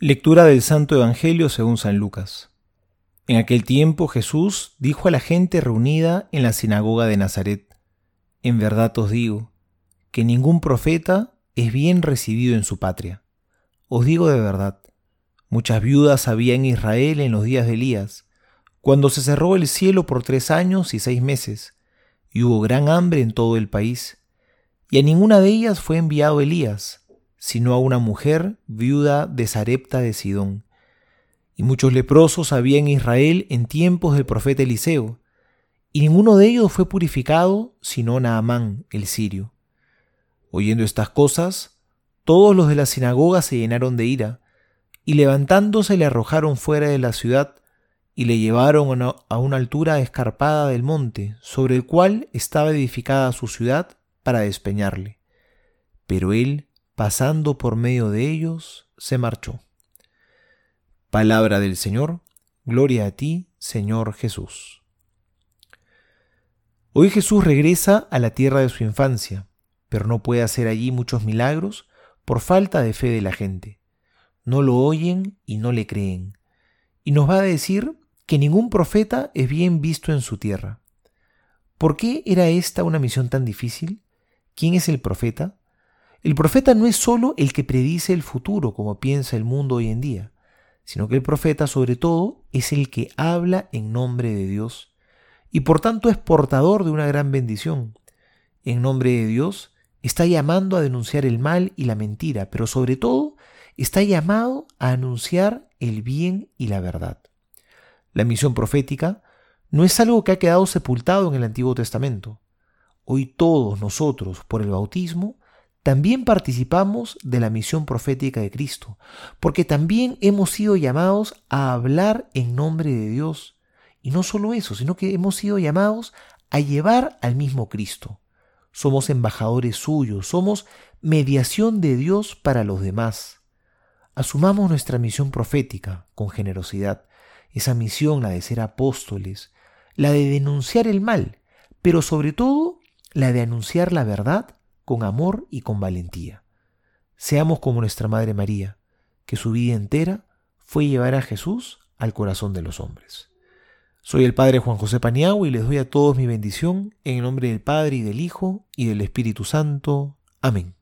Lectura del Santo Evangelio según San Lucas. En aquel tiempo Jesús dijo a la gente reunida en la sinagoga de Nazaret, En verdad os digo, que ningún profeta es bien recibido en su patria. Os digo de verdad, muchas viudas había en Israel en los días de Elías, cuando se cerró el cielo por tres años y seis meses, y hubo gran hambre en todo el país, y a ninguna de ellas fue enviado Elías, sino a una mujer viuda de Sarepta de Sidón. Y muchos leprosos había en Israel en tiempos del profeta Eliseo, y ninguno de ellos fue purificado sino Naamán el sirio. Oyendo estas cosas, todos los de la sinagoga se llenaron de ira, y levantándose le arrojaron fuera de la ciudad, y le llevaron a una altura escarpada del monte, sobre el cual estaba edificada su ciudad, para despeñarle. Pero él pasando por medio de ellos, se marchó. Palabra del Señor, gloria a ti, Señor Jesús. Hoy Jesús regresa a la tierra de su infancia, pero no puede hacer allí muchos milagros por falta de fe de la gente. No lo oyen y no le creen. Y nos va a decir que ningún profeta es bien visto en su tierra. ¿Por qué era esta una misión tan difícil? ¿Quién es el profeta? El profeta no es solo el que predice el futuro, como piensa el mundo hoy en día, sino que el profeta sobre todo es el que habla en nombre de Dios y por tanto es portador de una gran bendición. En nombre de Dios está llamando a denunciar el mal y la mentira, pero sobre todo está llamado a anunciar el bien y la verdad. La misión profética no es algo que ha quedado sepultado en el Antiguo Testamento. Hoy todos nosotros, por el bautismo, también participamos de la misión profética de Cristo, porque también hemos sido llamados a hablar en nombre de Dios. Y no solo eso, sino que hemos sido llamados a llevar al mismo Cristo. Somos embajadores suyos, somos mediación de Dios para los demás. Asumamos nuestra misión profética con generosidad, esa misión, la de ser apóstoles, la de denunciar el mal, pero sobre todo la de anunciar la verdad con amor y con valentía. Seamos como nuestra Madre María, que su vida entera fue llevar a Jesús al corazón de los hombres. Soy el Padre Juan José Paniagua y les doy a todos mi bendición en el nombre del Padre y del Hijo y del Espíritu Santo. Amén.